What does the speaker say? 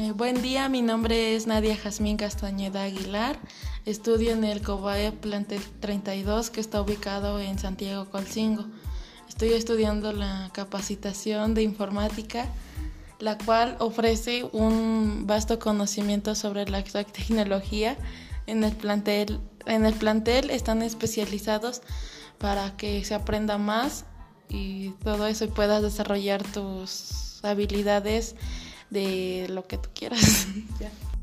Eh, buen día, mi nombre es Nadia Jazmín Castañeda Aguilar. Estudio en el COBAE Plantel 32 que está ubicado en Santiago Colcingo. Estoy estudiando la capacitación de informática, la cual ofrece un vasto conocimiento sobre la tecnología. En el plantel, en el plantel están especializados para que se aprenda más y todo eso y puedas desarrollar tus habilidades de lo que tú quieras.